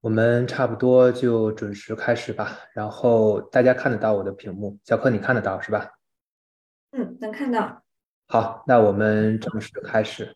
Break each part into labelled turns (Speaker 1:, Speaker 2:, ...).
Speaker 1: 我们差不多就准时开始吧。然后大家看得到我的屏幕，小柯你看得到是吧？
Speaker 2: 嗯，能看到。
Speaker 1: 好，那我们正式开始。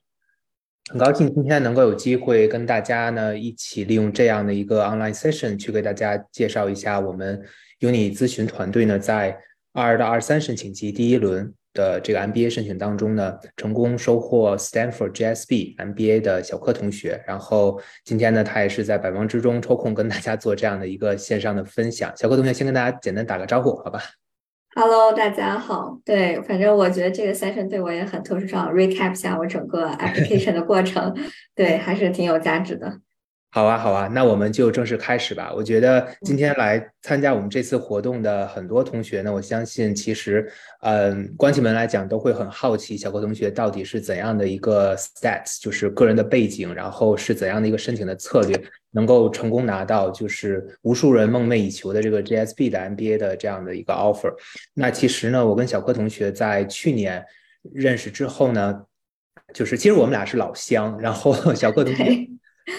Speaker 1: 很高兴今天能够有机会跟大家呢一起利用这样的一个 online session 去给大家介绍一下我们 Uni 咨询团队呢在二到二三申请季第一轮。的这个 MBA 申请当中呢，成功收获 Stanford GSB MBA 的小柯同学，然后今天呢，他也是在百忙之中抽空跟大家做这样的一个线上的分享。小柯同学先跟大家简单打个招呼，好吧
Speaker 2: ？Hello，大家好。对，反正我觉得这个 session 对我也很特殊，上 recap 下我整个 application 的过程，对，还是挺有价值的。
Speaker 1: 好啊，好啊，那我们就正式开始吧。我觉得今天来参加我们这次活动的很多同学呢，我相信其实，嗯，关起门来讲都会很好奇小柯同学到底是怎样的一个 stats，就是个人的背景，然后是怎样的一个申请的策略，能够成功拿到就是无数人梦寐以求的这个 GSB 的 MBA 的这样的一个 offer。那其实呢，我跟小柯同学在去年认识之后呢，就是其实我们俩是老乡，然后小柯同学。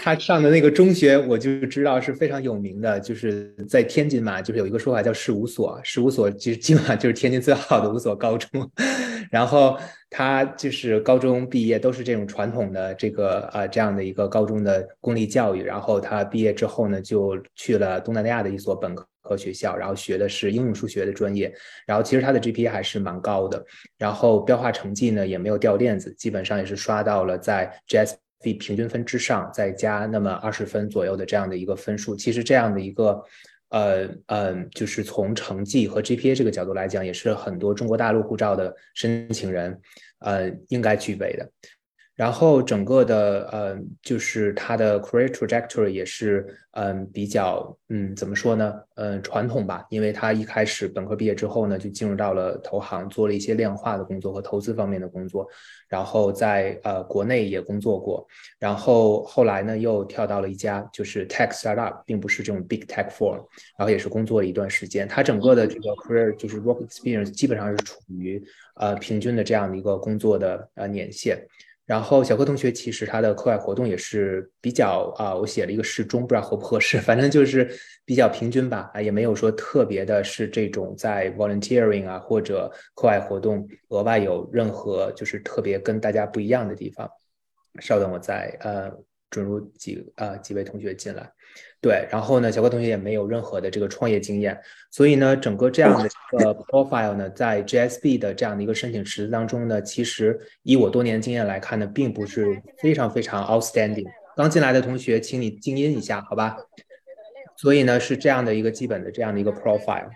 Speaker 1: 他上的那个中学，我就知道是非常有名的，就是在天津嘛，就是有一个说法叫“事务所”，事务所其实基本上就是天津最好的五所高中。然后他就是高中毕业都是这种传统的这个啊这样的一个高中的公立教育。然后他毕业之后呢，就去了东南亚的一所本科学校，然后学的是应用数学的专业。然后其实他的 GPA 还是蛮高的，然后标化成绩呢也没有掉链子，基本上也是刷到了在 GS。比平均分之上再加那么二十分左右的这样的一个分数，其实这样的一个，呃呃，就是从成绩和 GPA 这个角度来讲，也是很多中国大陆护照的申请人，呃，应该具备的。然后整个的呃，就是他的 career trajectory 也是嗯比较嗯怎么说呢嗯传统吧，因为他一开始本科毕业之后呢，就进入到了投行做了一些量化的工作和投资方面的工作，然后在呃国内也工作过，然后后来呢又跳到了一家就是 tech startup，并不是这种 big tech firm，然后也是工作了一段时间，他整个的这个 career 就是 work experience 基本上是处于呃平均的这样的一个工作的呃年限。然后小柯同学其实他的课外活动也是比较啊，我写了一个适中，不知道合不合适，反正就是比较平均吧，啊，也没有说特别的是这种在 volunteering 啊或者课外活动额外有任何就是特别跟大家不一样的地方。稍等，我再呃准入几呃几位同学进来。对，然后呢，小高同学也没有任何的这个创业经验，所以呢，整个这样的一个 profile 呢，在 GSB 的这样的一个申请池子当中呢，其实以我多年经验来看呢，并不是非常非常 outstanding。刚进来的同学，请你静音一下，好吧？所以呢，是这样的一个基本的这样的一个 profile。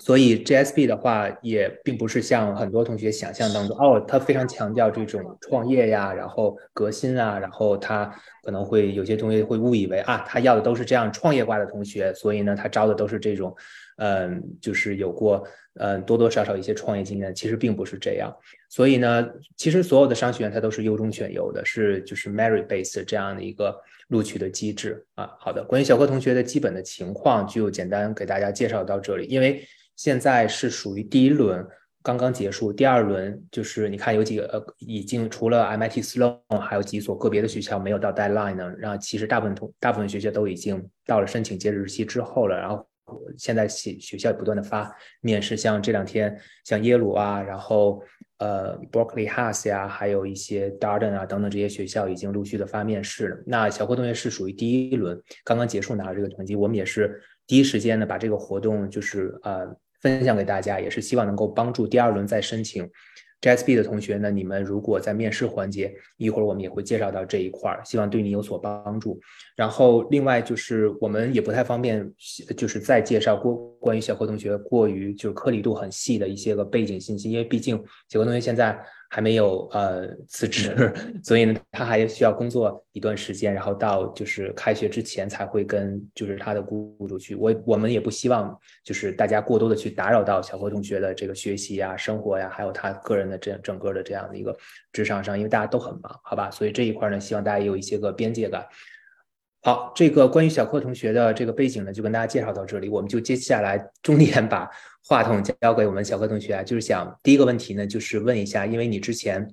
Speaker 1: 所以 GSP 的话，也并不是像很多同学想象当中，哦，他非常强调这种创业呀，然后革新啊，然后他可能会有些同学会误以为啊，他要的都是这样创业挂的同学，所以呢，他招的都是这种，嗯，就是有过嗯多多少少一些创业经验，其实并不是这样。所以呢，其实所有的商学院它都是优中选优的，是就是 merit based 这样的一个录取的机制啊。好的，关于小柯同学的基本的情况，就简单给大家介绍到这里，因为。现在是属于第一轮刚刚结束，第二轮就是你看有几个呃已经除了 MIT Sloan 还有几所个别的学校没有到 deadline 呢，然后其实大部分同大部分学校都已经到了申请截止日期之后了，然后现在学学校也不断的发面试，像这两天像耶鲁啊，然后呃 Berkeley Haas 呀，还有一些 Darden 啊等等这些学校已经陆续的发面试了。那小霍同学是属于第一轮刚刚结束拿到这个成绩，我们也是第一时间呢把这个活动就是呃。分享给大家，也是希望能够帮助第二轮再申请 GSB 的同学呢。你们如果在面试环节，一会儿我们也会介绍到这一块儿，希望对你有所帮助。然后另外就是我们也不太方便，就是再介绍过关于小何同学过于就是颗粒度很细的一些个背景信息，因为毕竟小何同学现在。还没有呃辞职，所以呢，他还需要工作一段时间，然后到就是开学之前才会跟就是他的雇主去。我我们也不希望就是大家过多的去打扰到小何同学的这个学习呀、生活呀，还有他个人的这整个的这样的一个职场上，因为大家都很忙，好吧？所以这一块呢，希望大家也有一些个边界感。好，这个关于小柯同学的这个背景呢，就跟大家介绍到这里，我们就接下来重点把。话筒交给我们小柯同学啊，就是想第一个问题呢，就是问一下，因为你之前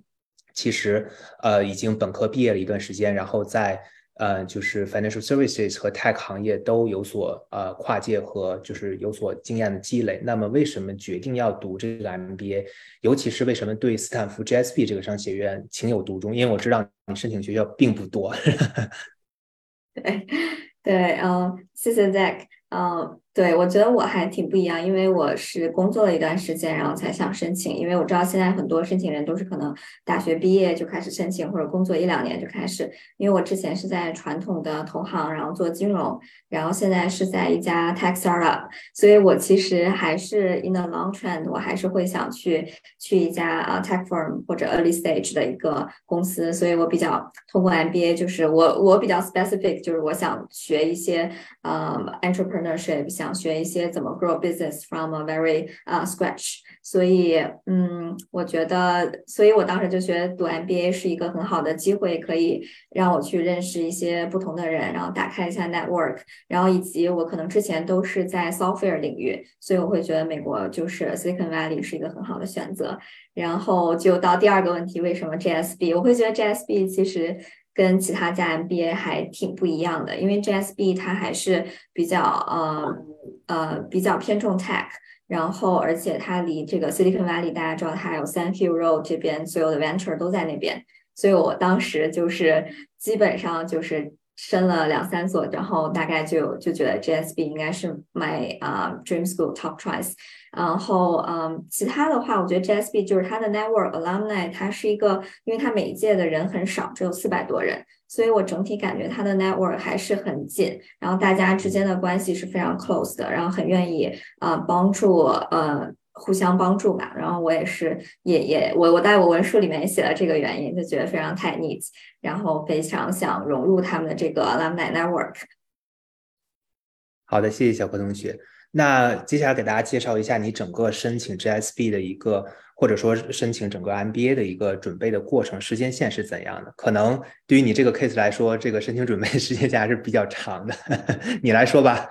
Speaker 1: 其实呃已经本科毕业了一段时间，然后在呃，就是 financial services 和 tech 行业都有所呃跨界和就是有所经验的积累。那么为什么决定要读这个 MBA？尤其是为什么对斯坦福 GSB 这个商学院情有独钟？因为我知道你申请学校并不多。
Speaker 2: 对对，嗯，谢谢 Zack，嗯。对，我觉得我还挺不一样，因为我是工作了一段时间，然后才想申请。因为我知道现在很多申请人都是可能大学毕业就开始申请，或者工作一两年就开始。因为我之前是在传统的投行，然后做金融，然后现在是在一家 tech startup，所以我其实还是 in the long trend，我还是会想去去一家啊 tech firm 或者 early stage 的一个公司。所以我比较通过 MBA，就是我我比较 specific，就是我想学一些呃 entrepreneurship 想。想学一些怎么 grow business from a very 啊 scratch，所以嗯，我觉得，所以我当时就觉得读 MBA 是一个很好的机会，可以让我去认识一些不同的人，然后打开一下 network，然后以及我可能之前都是在 software 领域，所以我会觉得美国就是 Silicon Valley 是一个很好的选择。然后就到第二个问题，为什么 JSB？我会觉得 JSB 其实。跟其他家 MBA 还挺不一样的，因为 GSB 它还是比较呃呃比较偏重 tech，然后而且它离这个 Silicon Valley 大家知道它还有 San Hill Road 这边所有的 venture 都在那边，所以我当时就是基本上就是申了两三所，然后大概就就觉得 GSB 应该是 my 啊 dream school top choice。然后，嗯，其他的话，我觉得 GSB 就是它的 network alumni，它是一个，因为它每一届的人很少，只有四百多人，所以我整体感觉它的 network 还是很紧，然后大家之间的关系是非常 close 的，然后很愿意啊帮助，呃，互相帮助吧。然后我也是，也也我我在我文书里面也写了这个原因，就觉得非常太 neat，然后非常想融入他们的这个 alumni network。
Speaker 1: 好的，谢谢小柯同学。那接下来给大家介绍一下你整个申请 GSB 的一个，或者说申请整个 MBA 的一个准备的过程，时间线是怎样的？可能对于你这个 case 来说，这个申请准备 时间线还是比较长的。你来说吧。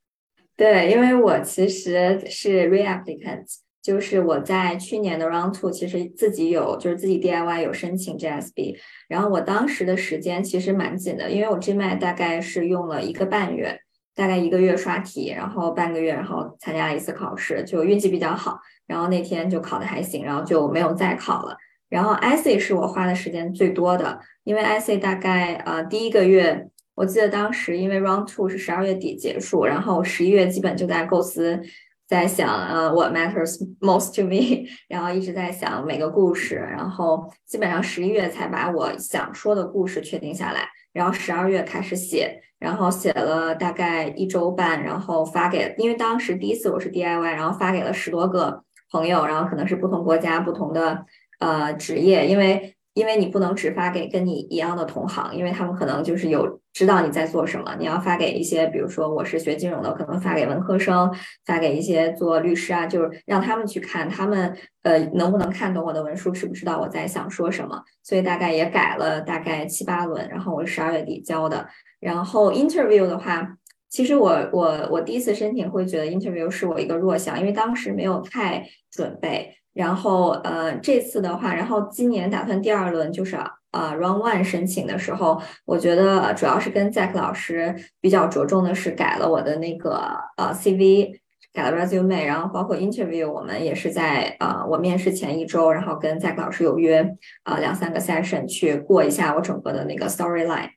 Speaker 2: 对，因为我其实是 reapplicant，就是我在去年的 round two 其实自己有，就是自己 DIY 有申请 GSB，然后我当时的时间其实蛮紧的，因为我 GMAT 大概是用了一个半月。大概一个月刷题，然后半个月，然后参加了一次考试，就运气比较好，然后那天就考的还行，然后就没有再考了。然后 IC 是我花的时间最多的，因为 IC 大概呃第一个月，我记得当时因为 Round Two 是十二月底结束，然后十一月基本就在构思，在想呃 What matters most to me，然后一直在想每个故事，然后基本上十一月才把我想说的故事确定下来，然后十二月开始写。然后写了大概一周半，然后发给，因为当时第一次我是 DIY，然后发给了十多个朋友，然后可能是不同国家、不同的呃职业，因为因为你不能只发给跟你一样的同行，因为他们可能就是有知道你在做什么，你要发给一些，比如说我是学金融的，可能发给文科生，发给一些做律师啊，就是让他们去看，他们呃能不能看懂我的文书，知不知道我在想说什么，所以大概也改了大概七八轮，然后我十二月底交的。然后 interview 的话，其实我我我第一次申请会觉得 interview 是我一个弱项，因为当时没有太准备。然后呃这次的话，然后今年打算第二轮就是呃，Run one 申请的时候，我觉得主要是跟 Zack 老师比较着重的是改了我的那个呃 CV，改了 resume，然后包括 interview，我们也是在呃我面试前一周，然后跟 Zack 老师有约呃两三个 session 去过一下我整个的那个 storyline。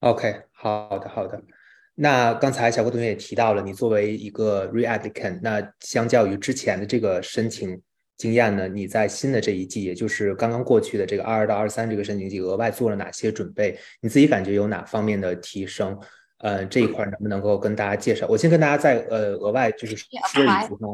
Speaker 1: OK，好的好的。那刚才小郭同学也提到了，你作为一个 reapplicant，那相较于之前的这个申请经验呢，你在新的这一季，也就是刚刚过去的这个二二到二三这个申请季，额外做了哪些准备？你自己感觉有哪方面的提升？呃，这一块能不能够跟大家介绍？我先跟大家再呃额外就是说一句呢，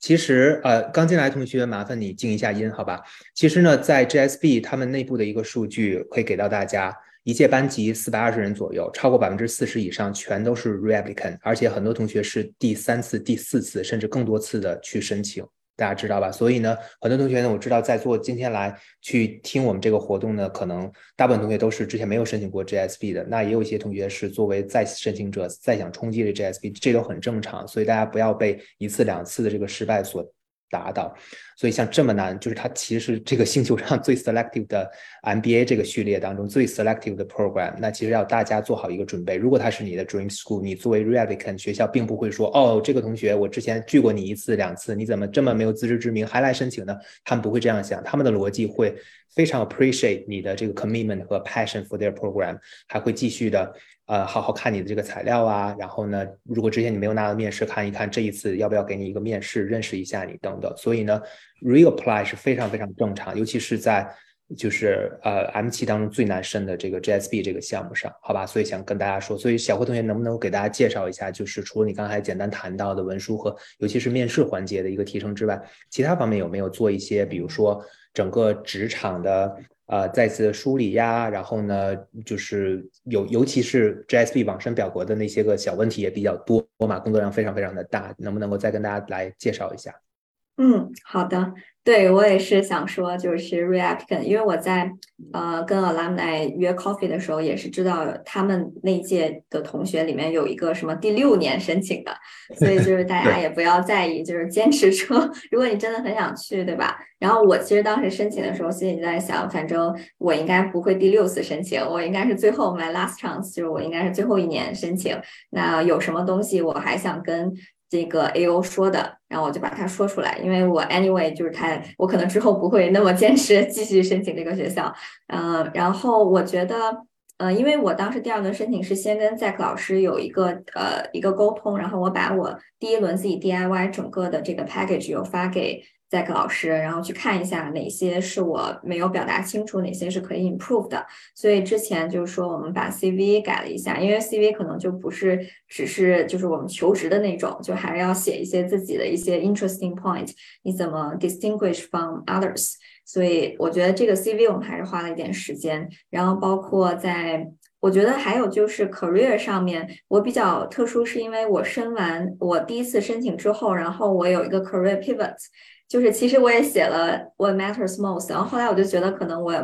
Speaker 1: 其实呃刚进来同学麻烦你静一下音，好吧？其实呢，在 GSB 他们内部的一个数据可以给到大家。一届班级四百二十人左右，超过百分之四十以上全都是 reapplicant，而且很多同学是第三次、第四次甚至更多次的去申请，大家知道吧？所以呢，很多同学呢，我知道在座今天来去听我们这个活动呢，可能大部分同学都是之前没有申请过 GSB 的，那也有一些同学是作为再次申请者，再想冲击这 GSB，这都很正常，所以大家不要被一次两次的这个失败所达到。所以像这么难，就是它其实是这个星球上最 selective 的 MBA 这个序列当中最 selective 的 program。那其实要大家做好一个准备。如果它是你的 dream school，你作为 reapplicant，学校并不会说哦，这个同学我之前拒过你一次两次，你怎么这么没有自知之明还来申请呢？他们不会这样想，他们的逻辑会非常 appreciate 你的这个 commitment 和 passion for their program，还会继续的。呃，好好看你的这个材料啊，然后呢，如果之前你没有拿到面试，看一看这一次要不要给你一个面试，认识一下你等等。所以呢，reapply 是非常非常正常，尤其是在就是呃 M 七当中最难申的这个 GSB 这个项目上，好吧？所以想跟大家说，所以小何同学能不能给大家介绍一下，就是除了你刚才简单谈到的文书和尤其是面试环节的一个提升之外，其他方面有没有做一些，比如说整个职场的？呃，再次梳理呀，然后呢，就是尤，尤其是 GSP 网申表格的那些个小问题也比较多嘛，工作量非常非常的大，能不能够再跟大家来介绍一下？
Speaker 2: 嗯，好的。对我也是想说，就是 reapplicant，因为我在呃跟 alumni 约 coffee 的时候，也是知道他们那届的同学里面有一个什么第六年申请的，所以就是大家也不要在意，就是坚持说，如果你真的很想去，对吧？然后我其实当时申请的时候，心里在想，反正我应该不会第六次申请，我应该是最后 my last chance，就是我应该是最后一年申请。那有什么东西我还想跟。这个 A O 说的，然后我就把它说出来，因为我 anyway 就是他，我可能之后不会那么坚持继续申请这个学校，嗯，然后我觉得，呃，因为我当时第二轮申请是先跟 Zack 老师有一个呃一个沟通，然后我把我第一轮自己 D I Y 整个的这个 package 有发给。再跟老师，然后去看一下哪些是我没有表达清楚，哪些是可以 improve 的。所以之前就是说，我们把 CV 改了一下，因为 CV 可能就不是只是就是我们求职的那种，就还是要写一些自己的一些 interesting point，你怎么 distinguish from others。所以我觉得这个 CV 我们还是花了一点时间。然后包括在，我觉得还有就是 career 上面，我比较特殊，是因为我申完我第一次申请之后，然后我有一个 career pivot。就是其实我也写了 What matters most，然后后来我就觉得可能我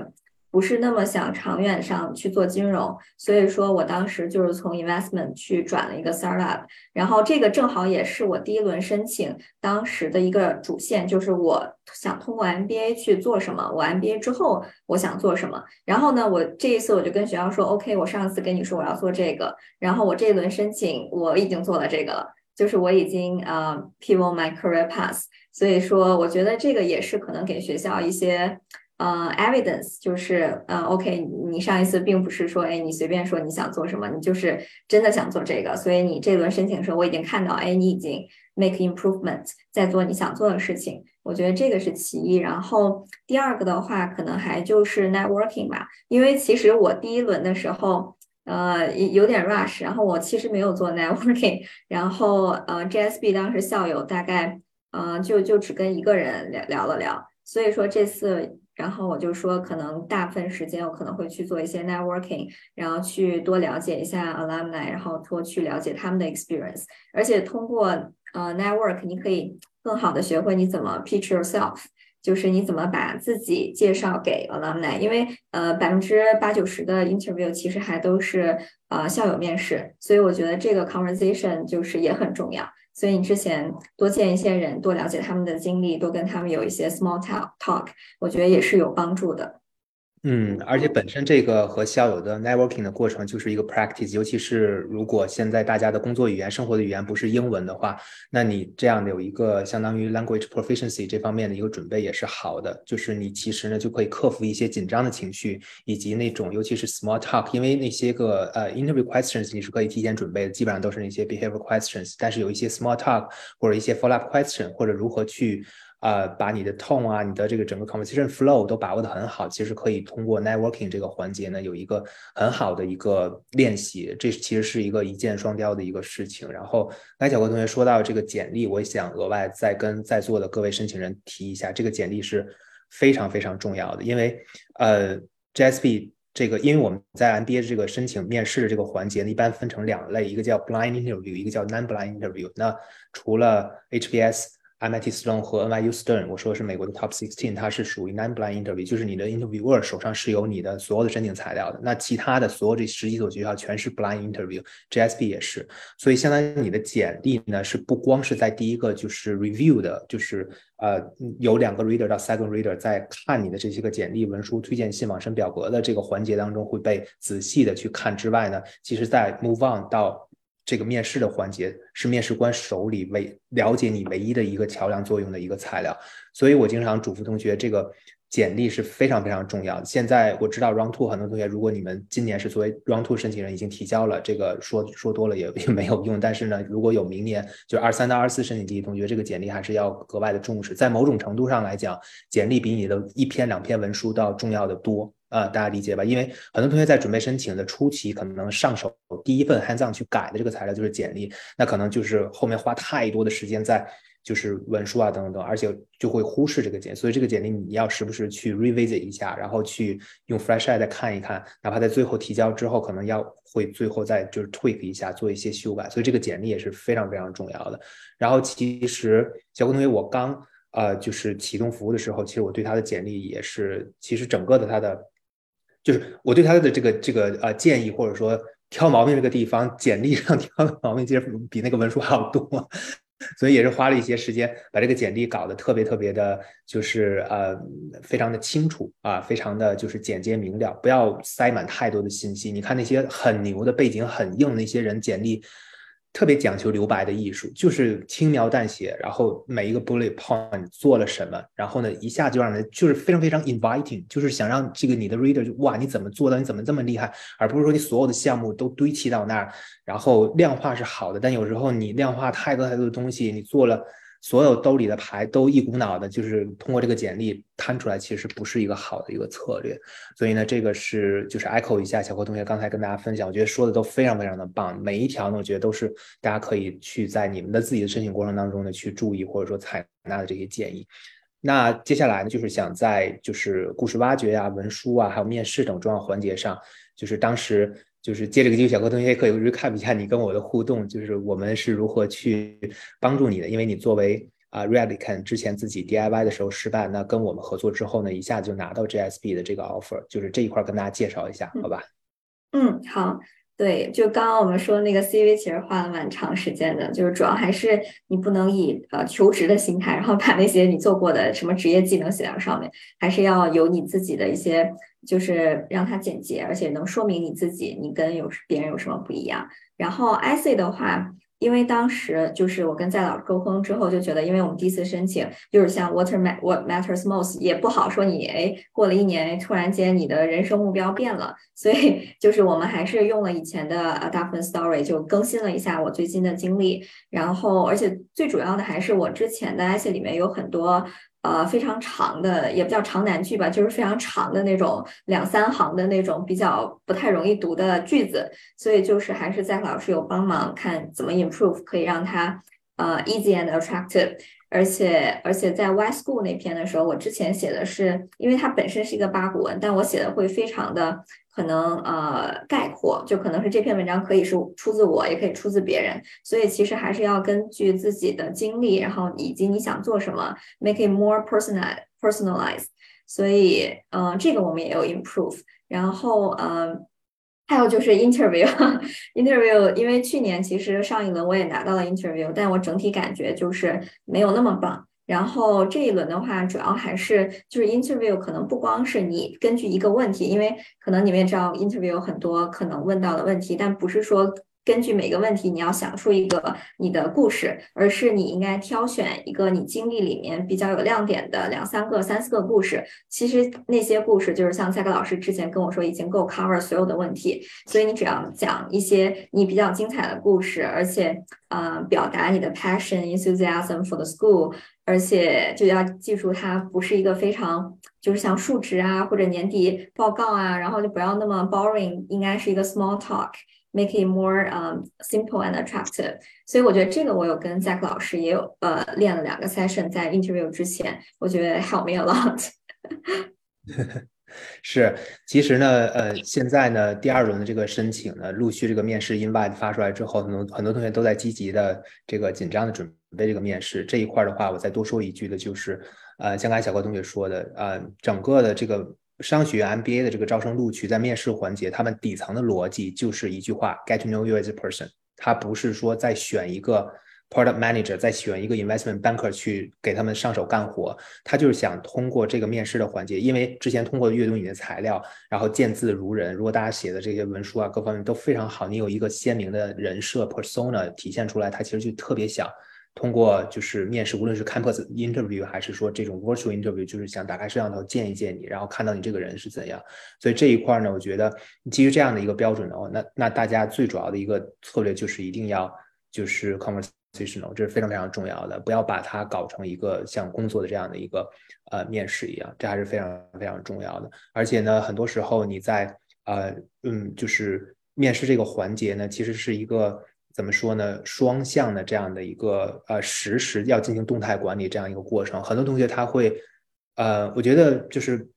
Speaker 2: 不是那么想长远上去做金融，所以说我当时就是从 investment 去转了一个 startup，然后这个正好也是我第一轮申请当时的一个主线，就是我想通过 MBA 去做什么，我 MBA 之后我想做什么，然后呢，我这一次我就跟学校说，OK，我上次跟你说我要做这个，然后我这一轮申请我已经做了这个了。就是我已经呃 pivot my career path，所以说我觉得这个也是可能给学校一些呃 evidence，就是呃 OK，你上一次并不是说哎你随便说你想做什么，你就是真的想做这个，所以你这轮申请的时候我已经看到哎你已经 make improvement，在做你想做的事情，我觉得这个是其一，然后第二个的话可能还就是 networking 吧，因为其实我第一轮的时候。呃，有点 rush，然后我其实没有做 networking，然后呃，GSB 当时校友大概呃就就只跟一个人聊聊了聊，所以说这次，然后我就说可能大部分时间我可能会去做一些 networking，然后去多了解一下 alumni，然后多去了解他们的 experience，而且通过呃 network，你可以更好的学会你怎么 pitch yourself。就是你怎么把自己介绍给 alumni，因为呃百分之八九十的 interview 其实还都是呃校友面试，所以我觉得这个 conversation 就是也很重要。所以你之前多见一些人，多了解他们的经历，多跟他们有一些 small talk talk，我觉得也是有帮助的。
Speaker 1: 嗯，而且本身这个和校友的 networking 的过程就是一个 practice，尤其是如果现在大家的工作语言、生活的语言不是英文的话，那你这样的有一个相当于 language proficiency 这方面的一个准备也是好的。就是你其实呢就可以克服一些紧张的情绪，以及那种尤其是 small talk，因为那些个呃 interview questions 你是可以提前准备的，基本上都是那些 behavior questions，但是有一些 small talk 或者一些 follow up question，或者如何去。呃，把你的 tone 啊，你的这个整个 conversation flow 都把握的很好，其实可以通过 networking 这个环节呢，有一个很好的一个练习。这其实是一个一箭双雕的一个事情。然后，刚才小郭同学说到这个简历，我想额外再跟在座的各位申请人提一下，这个简历是非常非常重要的，因为呃，GSP 这个，因为我们在 MBA 这个申请面试的这个环节呢，一般分成两类，一个叫 blind interview，一个叫 non-blind interview。那除了 HBS。MIT Sloan 和 NYU Stern，我说的是美国的 Top Sixteen，它是属于 non-blind interview，就是你的 interviewer 手上是有你的所有的申请材料的。那其他的所有这十几所学校全是 blind interview，GSB 也是。所以相当于你的简历呢，是不光是在第一个就是 review 的，就是呃有两个 reader 到 second reader 在看你的这些个简历、文书、推荐信、网申表格的这个环节当中会被仔细的去看之外呢，其实在 move on 到这个面试的环节是面试官手里唯了解你唯一的一个桥梁作用的一个材料，所以我经常嘱咐同学，这个简历是非常非常重要。现在我知道 Round Two 很多同学，如果你们今年是作为 Round Two 申请人已经提交了，这个说说多了也 也没有用。但是呢，如果有明年就二三到二四申请季同学，这个简历还是要格外的重视。在某种程度上来讲，简历比你的一篇两篇文书都要重要的多。啊，大家理解吧？因为很多同学在准备申请的初期，可能上手第一份 hands on 去改的这个材料就是简历，那可能就是后面花太多的时间在就是文书啊等等，而且就会忽视这个简，所以这个简历你要时不时去 revisit 一下，然后去用 fresh eye 再看一看，哪怕在最后提交之后，可能要会最后再就是 tweak 一下，做一些修改，所以这个简历也是非常非常重要的。然后其实小郭同学，我刚呃就是启动服务的时候，其实我对他的简历也是，其实整个的他的。就是我对他的这个这个呃建议，或者说挑毛病这个地方，简历上挑的毛病其实比那个文书还要多，所以也是花了一些时间把这个简历搞得特别特别的，就是呃非常的清楚啊，非常的就是简洁明了，不要塞满太多的信息。你看那些很牛的背景很硬的那些人简历。特别讲求留白的艺术，就是轻描淡写，然后每一个 bullet point 做了什么，然后呢，一下就让人就是非常非常 inviting，就是想让这个你的 reader 就哇，你怎么做到？你怎么这么厉害？而不是说你所有的项目都堆砌到那儿，然后量化是好的，但有时候你量化太多太多的东西，你做了。所有兜里的牌都一股脑的，就是通过这个简历摊出来，其实不是一个好的一个策略。所以呢，这个是就是 echo 一下小何同学刚才跟大家分享，我觉得说的都非常非常的棒。每一条呢，我觉得都是大家可以去在你们的自己的申请过程当中呢去注意或者说采纳的这些建议。那接下来呢，就是想在就是故事挖掘呀、文书啊，还有面试等重要环节上，就是当时。就是借这个机会，小柯同学可以 recap 一下你跟我的互动，就是我们是如何去帮助你的。因为你作为啊 r e a l i c a n 之前自己 DIY 的时候失败，那跟我们合作之后呢，一下子就拿到 GSB 的这个 offer，就是这一块跟大家介绍一下，好吧？
Speaker 2: 嗯，好。对，就刚刚我们说那个 CV，其实花了蛮长时间的，就是主要还是你不能以呃求职的心态，然后把那些你做过的什么职业技能写到上面，还是要有你自己的一些，就是让它简洁，而且能说明你自己，你跟有别人有什么不一样。然后 IC 的话。因为当时就是我跟在老师沟通之后，就觉得，因为我们第一次申请，就是像 What What Matters Most，也不好说你哎，过了一年，突然间你的人生目标变了，所以就是我们还是用了以前的呃大部分 story，就更新了一下我最近的经历，然后而且最主要的还是我之前的 essay 里面有很多。呃，非常长的，也不叫长难句吧，就是非常长的那种两三行的那种比较不太容易读的句子，所以就是还是在老师有帮忙看怎么 improve，可以让它呃 easy and attractive，而且而且在 Y School 那篇的时候，我之前写的是，因为它本身是一个八股文，但我写的会非常的。可能呃概括，就可能是这篇文章可以是出自我，也可以出自别人，所以其实还是要根据自己的经历，然后以及你想做什么，make it more personal personalized。所以嗯，这个我们也有 improve。然后嗯，还有就是 interview，interview，因为去年其实上一轮我也拿到了 interview，但我整体感觉就是没有那么棒。然后这一轮的话，主要还是就是 interview，可能不光是你根据一个问题，因为可能你们也知道 interview 很多可能问到的问题，但不是说。根据每个问题，你要想出一个你的故事，而是你应该挑选一个你经历里面比较有亮点的两三个、三四个故事。其实那些故事就是像赛克老师之前跟我说，已经够 cover 所有的问题。所以你只要讲一些你比较精彩的故事，而且呃表达你的 passion、enthusiasm for the school，而且就要记住它不是一个非常就是像述职啊或者年底报告啊，然后就不要那么 boring，应该是一个 small talk。Make it more um simple and attractive。所以我觉得这个我有跟 Zack 老师也有呃练了两个 session，在 interview 之前，我觉得 help me a lot。
Speaker 1: 是，其实呢，呃，现在呢，第二轮的这个申请呢，陆续这个面试 invite 发出来之后，很多很多同学都在积极的这个紧张的准备这个面试这一块的话，我再多说一句的就是，呃，像刚才小郭同学说的，呃，整个的这个商学院 MBA 的这个招生录取，在面试环节，他们底层的逻辑就是一句话：get to know you as a person。他不是说在选一个。Product Manager 再选一个 Investment Banker 去给他们上手干活，他就是想通过这个面试的环节，因为之前通过阅读你的材料，然后见字如人。如果大家写的这些文书啊，各方面都非常好，你有一个鲜明的人设 Persona 体现出来，他其实就特别想通过就是面试，无论是 Campus Interview 还是说这种 Virtual Interview，就是想打开摄像头见一见你，然后看到你这个人是怎样。所以这一块呢，我觉得基于这样的一个标准的话，那那大家最主要的一个策略就是一定要就是 conversational，。这是非常非常重要的，不要把它搞成一个像工作的这样的一个呃面试一样，这还是非常非常重要的。而且呢，很多时候你在呃嗯，就是面试这个环节呢，其实是一个怎么说呢，双向的这样的一个呃实时要进行动态管理这样一个过程。很多同学他会呃，我觉得就是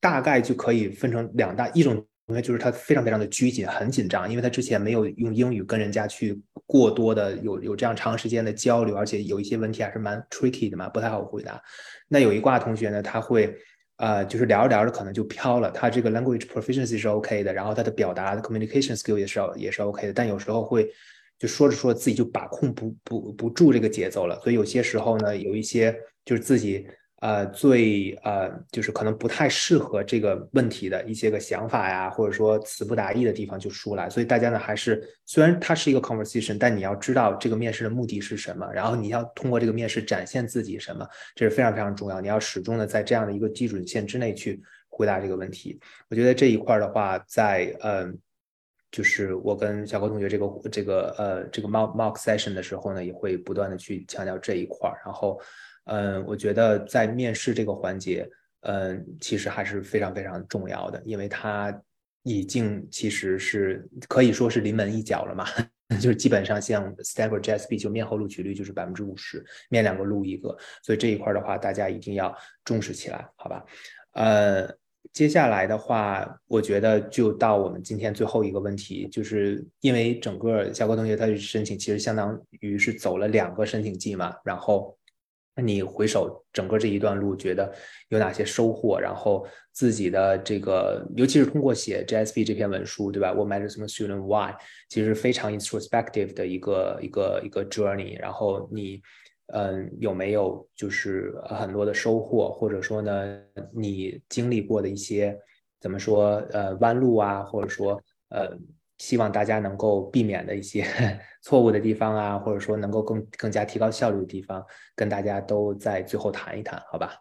Speaker 1: 大概就可以分成两大，一种。同学就是他非常非常的拘谨，很紧张，因为他之前没有用英语跟人家去过多的有有这样长时间的交流，而且有一些问题还是蛮 tricky 的嘛，不太好回答。那有一挂同学呢，他会呃，就是聊着聊着可能就飘了，他这个 language proficiency 是 OK 的，然后他的表达的 communication skill 也是也是 OK 的，但有时候会就说着说着自己就把控不不不住这个节奏了，所以有些时候呢，有一些就是自己。呃，最呃，就是可能不太适合这个问题的一些个想法呀，或者说词不达意的地方就出来。所以大家呢，还是虽然它是一个 conversation，但你要知道这个面试的目的是什么，然后你要通过这个面试展现自己什么，这是非常非常重要。你要始终的在这样的一个基准线之内去回答这个问题。我觉得这一块的话，在呃，就是我跟小高同学这个这个呃这个 mock mock session 的时候呢，也会不断的去强调这一块儿，然后。嗯，我觉得在面试这个环节，嗯，其实还是非常非常重要的，因为它已经其实是可以说是临门一脚了嘛，就是基本上像 Stanford GSB 就面后录取率就是百分之五十，面两个录一个，所以这一块的话，大家一定要重视起来，好吧？呃，接下来的话，我觉得就到我们今天最后一个问题，就是因为整个小郭同学他的申请其实相当于是走了两个申请季嘛，然后。那你回首整个这一段路，觉得有哪些收获？然后自己的这个，尤其是通过写 GSP 这篇文书，对吧？What matters to student? why？其实非常 introspective 的一个一个一个 journey。然后你，嗯，有没有就是很多的收获？或者说呢，你经历过的一些怎么说？呃，弯路啊，或者说呃。希望大家能够避免的一些 错误的地方啊，或者说能够更更加提高效率的地方，跟大家都在最后谈一谈，好吧？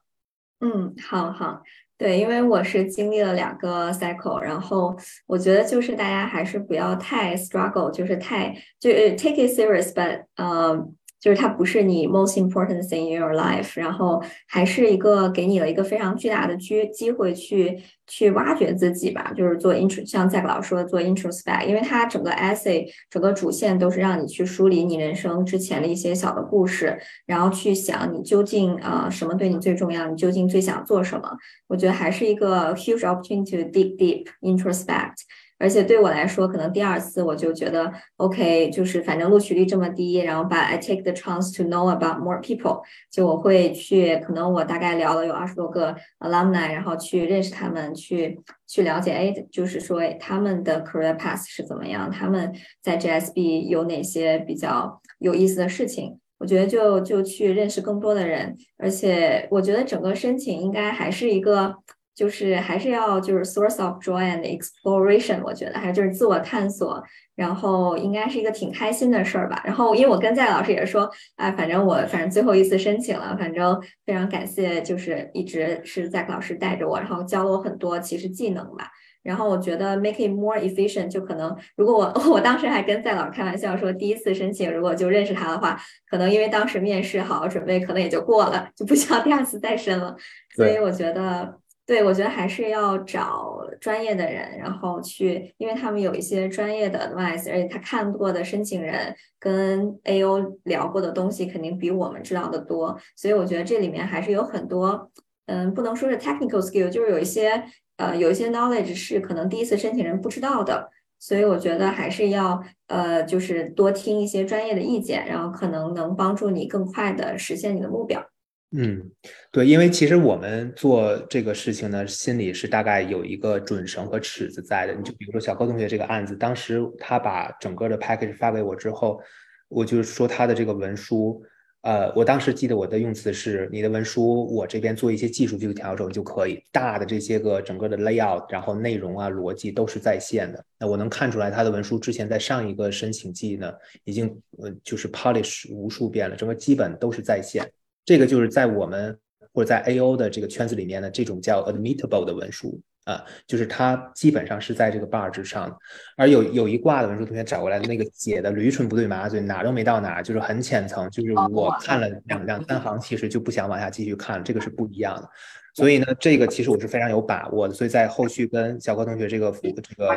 Speaker 2: 嗯，好好，对，因为我是经历了两个 cycle，然后我觉得就是大家还是不要太 struggle，就是太就 take it serious，but 呃。就是它不是你 most important thing in your life，然后还是一个给你了一个非常巨大的机机会去去挖掘自己吧。就是做 intro，像在老师说的做 introspect，因为它整个 essay 整个主线都是让你去梳理你人生之前的一些小的故事，然后去想你究竟啊什么对你最重要，你究竟最想做什么。我觉得还是一个 huge opportunity to dig deep introspect。而且对我来说，可能第二次我就觉得 OK，就是反正录取率这么低，然后把 I take the chance to know about more people，就我会去，可能我大概聊了有二十多个 alumni，然后去认识他们，去去了解，哎，就是说他们的 career path 是怎么样，他们在 GSB 有哪些比较有意思的事情，我觉得就就去认识更多的人，而且我觉得整个申请应该还是一个。就是还是要就是 source of joy and exploration，我觉得还是就是自我探索，然后应该是一个挺开心的事儿吧。然后因为我跟在老师也说，哎，反正我反正最后一次申请了，反正非常感谢，就是一直是在老师带着我，然后教了我很多其实技能吧。然后我觉得 make it more efficient，就可能如果我 我当时还跟在老师开玩笑说，第一次申请如果就认识他的话，可能因为当时面试好好准备，可能也就过了，就不需要第二次再申了。所以我觉得。对，我觉得还是要找专业的人，然后去，因为他们有一些专业的 advice，而且他看过的申请人跟 AO 聊过的东西肯定比我们知道的多，所以我觉得这里面还是有很多，嗯，不能说是 technical skill，就是有一些，呃，有一些 knowledge 是可能第一次申请人不知道的。所以我觉得还是要呃，就是多听一些专业的意见，然后可能能帮助你更快的实现你的目标。
Speaker 1: 嗯，对，因为其实我们做这个事情呢，心里是大概有一个准绳和尺子在的。你就比如说小高同学这个案子，当时他把整个的 package 发给我之后，我就说他的这个文书，呃，我当时记得我的用词是，你的文书我这边做一些技术性的调整就可以，大的这些个整个的 layout，然后内容啊逻辑都是在线的。那我能看出来他的文书之前在上一个申请季呢，已经呃就是 polish 无数遍了，整个基本都是在线。这个就是在我们或者在 A.O 的这个圈子里面的这种叫 admittable 的文书啊，就是它基本上是在这个 bar 之上。而有有一挂的文书同学找过来，那个写的驴唇不对马嘴，哪都没到哪，就是很浅层。就是我看了两两三行，其实就不想往下继续看了。这个是不一样的。所以呢，这个其实我是非常有把握的。所以在后续跟小柯同学这个服这个，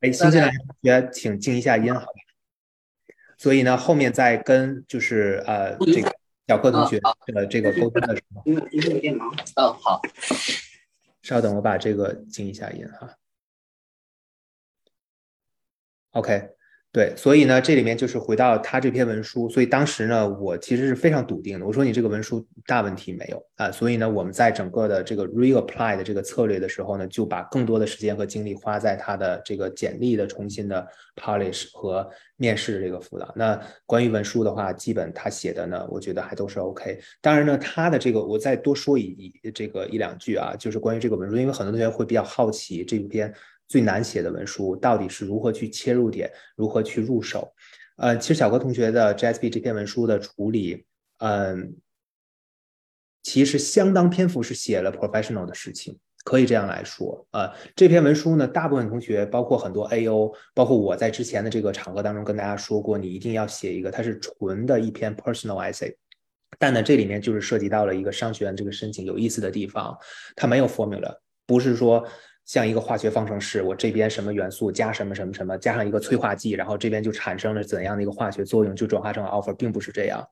Speaker 1: 哎，新进来同学请静一下音，好吧？所以呢，后面再跟就是呃这个。小柯同学的这个沟通的时候，
Speaker 3: 因为因为有点忙。嗯，好，
Speaker 1: 稍等，我把这个静一下音哈。OK。对，所以呢，这里面就是回到他这篇文书，所以当时呢，我其实是非常笃定的。我说你这个文书大问题没有啊，所以呢，我们在整个的这个 reapply 的这个策略的时候呢，就把更多的时间和精力花在他的这个简历的重新的 polish 和面试的这个辅导。那关于文书的话，基本他写的呢，我觉得还都是 OK。当然呢，他的这个我再多说一这个一两句啊，就是关于这个文书，因为很多同学会比较好奇这篇。最难写的文书到底是如何去切入点，如何去入手？呃，其实小柯同学的 JSP 这篇文书的处理，嗯，其实相当篇幅是写了 professional 的事情，可以这样来说。呃，这篇文书呢，大部分同学，包括很多 AO，包括我在之前的这个场合当中跟大家说过，你一定要写一个，它是纯的一篇 personal essay。但呢，这里面就是涉及到了一个商学院这个申请有意思的地方，它没有 formula，不是说。像一个化学方程式，我这边什么元素加什么什么什么，加上一个催化剂，然后这边就产生了怎样的一个化学作用，就转化成 offer，并不是这样。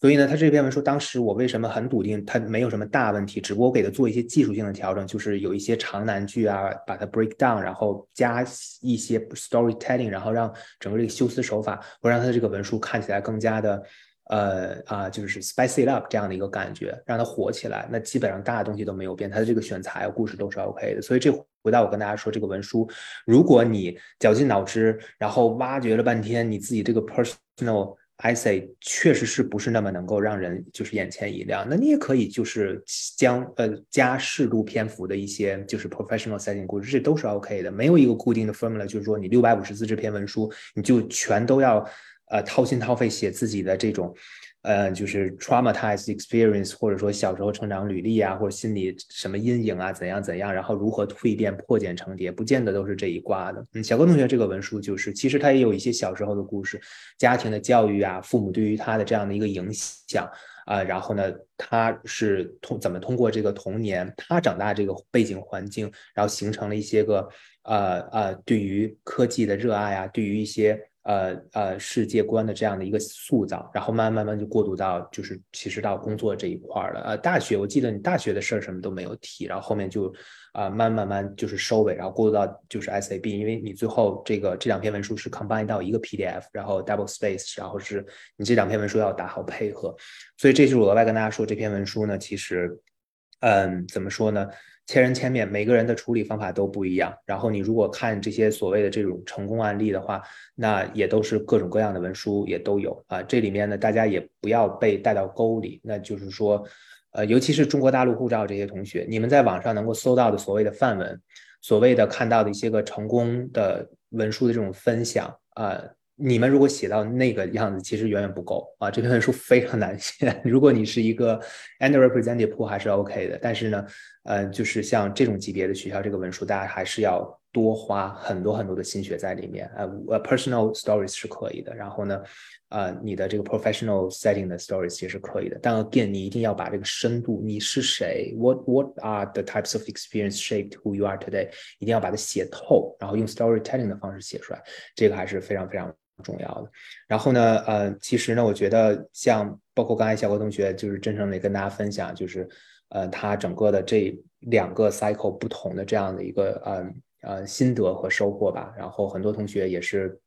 Speaker 1: 所以呢，他这篇文书当时我为什么很笃定它没有什么大问题，只不过我给他做一些技术性的调整，就是有一些长难句啊，把它 break down，然后加一些 storytelling，然后让整个这个修辞手法，会让他的这个文书看起来更加的。呃啊，就是 spice it up 这样的一个感觉，让它火起来。那基本上大的东西都没有变，它的这个选材、故事都是 OK 的。所以这回到我跟大家说，这个文书，如果你绞尽脑汁，然后挖掘了半天，你自己这个 personal essay 确实是不是那么能够让人就是眼前一亮，那你也可以就是将呃加适度篇幅的一些就是 professional setting 故事，这都是 OK 的。没有一个固定的 formula，就是说你六百五十字这篇文书，你就全都要。呃，掏心掏肺写自己的这种，呃，就是 traumatized experience，或者说小时候成长履历啊，或者心理什么阴影啊，怎样怎样，然后如何蜕变、破茧成蝶，不见得都是这一挂的。嗯，小高同学这个文书就是，其实他也有一些小时候的故事，家庭的教育啊，父母对于他的这样的一个影响啊，然后呢，他是通怎么通过这个童年，他长大这个背景环境，然后形成了一些个呃呃，对于科技的热爱啊，对于一些。呃呃，世界观的这样的一个塑造，然后慢慢慢慢就过渡到就是其实到工作这一块了。呃，大学我记得你大学的事儿什么都没有提，然后后面就啊慢慢慢就是收尾，然后过渡到就是 SAB，因为你最后这个这两篇文书是 combine 到一个 PDF，然后 double space，然后是你这两篇文书要打好配合，所以这就是我额外跟大家说这篇文书呢，其实嗯怎么说呢？千人千面，每个人的处理方法都不一样。然后你如果看这些所谓的这种成功案例的话，那也都是各种各样的文书也都有啊。这里面呢，大家也不要被带到沟里。那就是说，呃，尤其是中国大陆护照这些同学，你们在网上能够搜到的所谓的范文，所谓的看到的一些个成功的文书的这种分享啊。你们如果写到那个样子，其实远远不够啊！这篇文书非常难写。如果你是一个 underrepresented pool，还是 OK 的。但是呢，呃，就是像这种级别的学校，这个文书大家还是要多花很多很多的心血在里面。呃，personal stories 是可以的。然后呢，呃，你的这个 professional setting 的 stories 也是可以的。但 again，你一定要把这个深度，你是谁？What What are the types of experience shaped who you are today？一定要把它写透，然后用 storytelling 的方式写出来。这个还是非常非常。重要的，然后呢，呃，其实呢，我觉得像包括刚才小郭同学就是真诚的跟大家分享，就是呃，他整个的这两个 cycle 不同的这样的一个呃呃心得和收获吧。然后很多同学也是，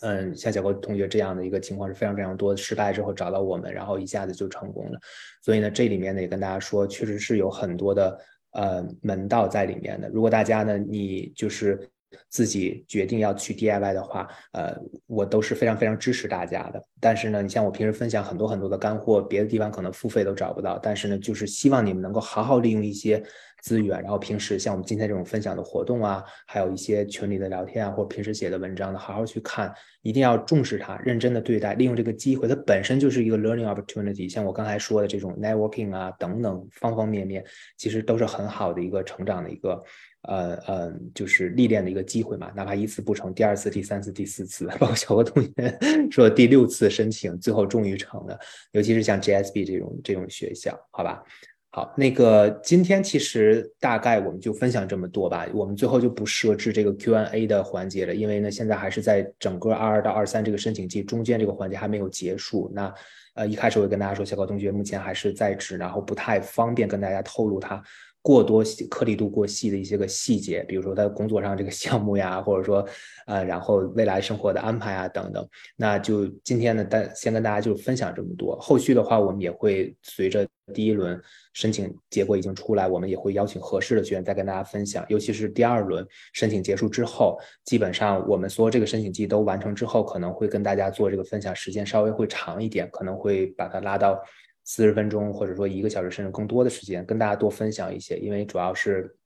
Speaker 1: 嗯，像小郭同学这样的一个情况是非常非常多的，失败之后找到我们，然后一下子就成功了。所以呢，这里面呢也跟大家说，确实是有很多的呃门道在里面的。如果大家呢，你就是自己决定要去 DIY 的话，呃，我都是非常非常支持大家的。但是呢，你像我平时分享很多很多的干货，别的地方可能付费都找不到。但是呢，就是希望你们能够好好利用一些资源，然后平时像我们今天这种分享的活动啊，还有一些群里的聊天啊，或者平时写的文章呢，好好去看，一定要重视它，认真的对待，利用这个机会，它本身就是一个 learning opportunity。像我刚才说的这种 networking 啊等等方方面面，其实都是很好的一个成长的一个。呃呃，就是历练的一个机会嘛，哪怕一次不成，第二次、第三次、第四次，包括小何同学说第六次申请，最后终于成了。尤其是像 GSB 这种这种学校，好吧？好，那个今天其实大概我们就分享这么多吧，我们最后就不设置这个 Q&A 的环节了，因为呢，现在还是在整个二二到二三这个申请季中间这个环节还没有结束。那呃，一开始我跟大家说，小高同学目前还是在职，然后不太方便跟大家透露他。过多颗粒度过细的一些个细节，比如说他工作上这个项目呀，或者说，呃，然后未来生活的安排啊等等，那就今天呢，大先跟大家就分享这么多。后续的话，我们也会随着第一轮申请结果已经出来，我们也会邀请合适的学员再跟大家分享。尤其是第二轮申请结束之后，基本上我们所有这个申请季都完成之后，可能会跟大家做这个分享，时间稍微会长一点，可能会把它拉到。四十分钟，或者说一个小时，甚至更多的时间，跟大家多分享一些，因为主要是，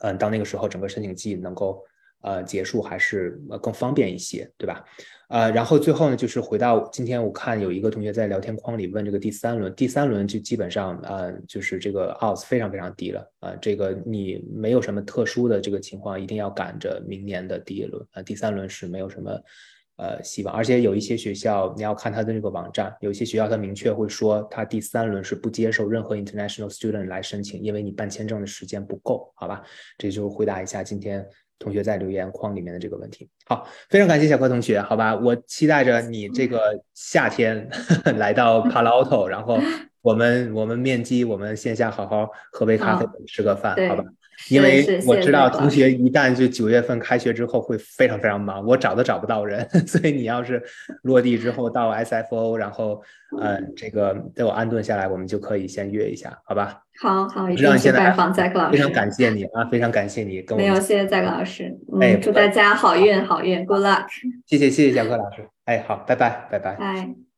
Speaker 1: 嗯，到那个时候整个申请季能够呃结束，还是更方便一些，对吧？呃，然后最后呢，就是回到今天，我看有一个同学在聊天框里问这个第三轮，第三轮就基本上呃就是这个 odds 非常非常低了啊，这个你没有什么特殊的这个情况，一定要赶着明年的第一轮啊，第三轮是没有什么。呃，希望，而且有一些学校，你要看他的那个网站，有一些学校他明确会说，他第三轮是不接受任何 international student 来申请，因为你办签证的时间不够，好吧？这就回答一下今天同学在留言框里面的这个问题。好，非常感谢小柯同学，好吧？我期待着你这个夏天 来到 Palo Alto，然后我们我们面基，我们线下好好喝杯咖啡，吃个饭，好吧？因为我知道同学一旦就九月份开学之后会非常非常忙，我找都找不到人，所以你要是落地之后到 SFO，然后呃这个等我安顿下来，我们就可以先约一下，好吧？
Speaker 2: 好好，一定去拜访 Zack 老
Speaker 1: 师。非常感谢你啊，非常感谢你跟我。
Speaker 2: 没有，谢谢 Zack 老师。哎，祝大家好运好运，Good luck。
Speaker 1: 谢谢谢谢小柯老师。哎，好，拜拜拜拜。
Speaker 2: 拜。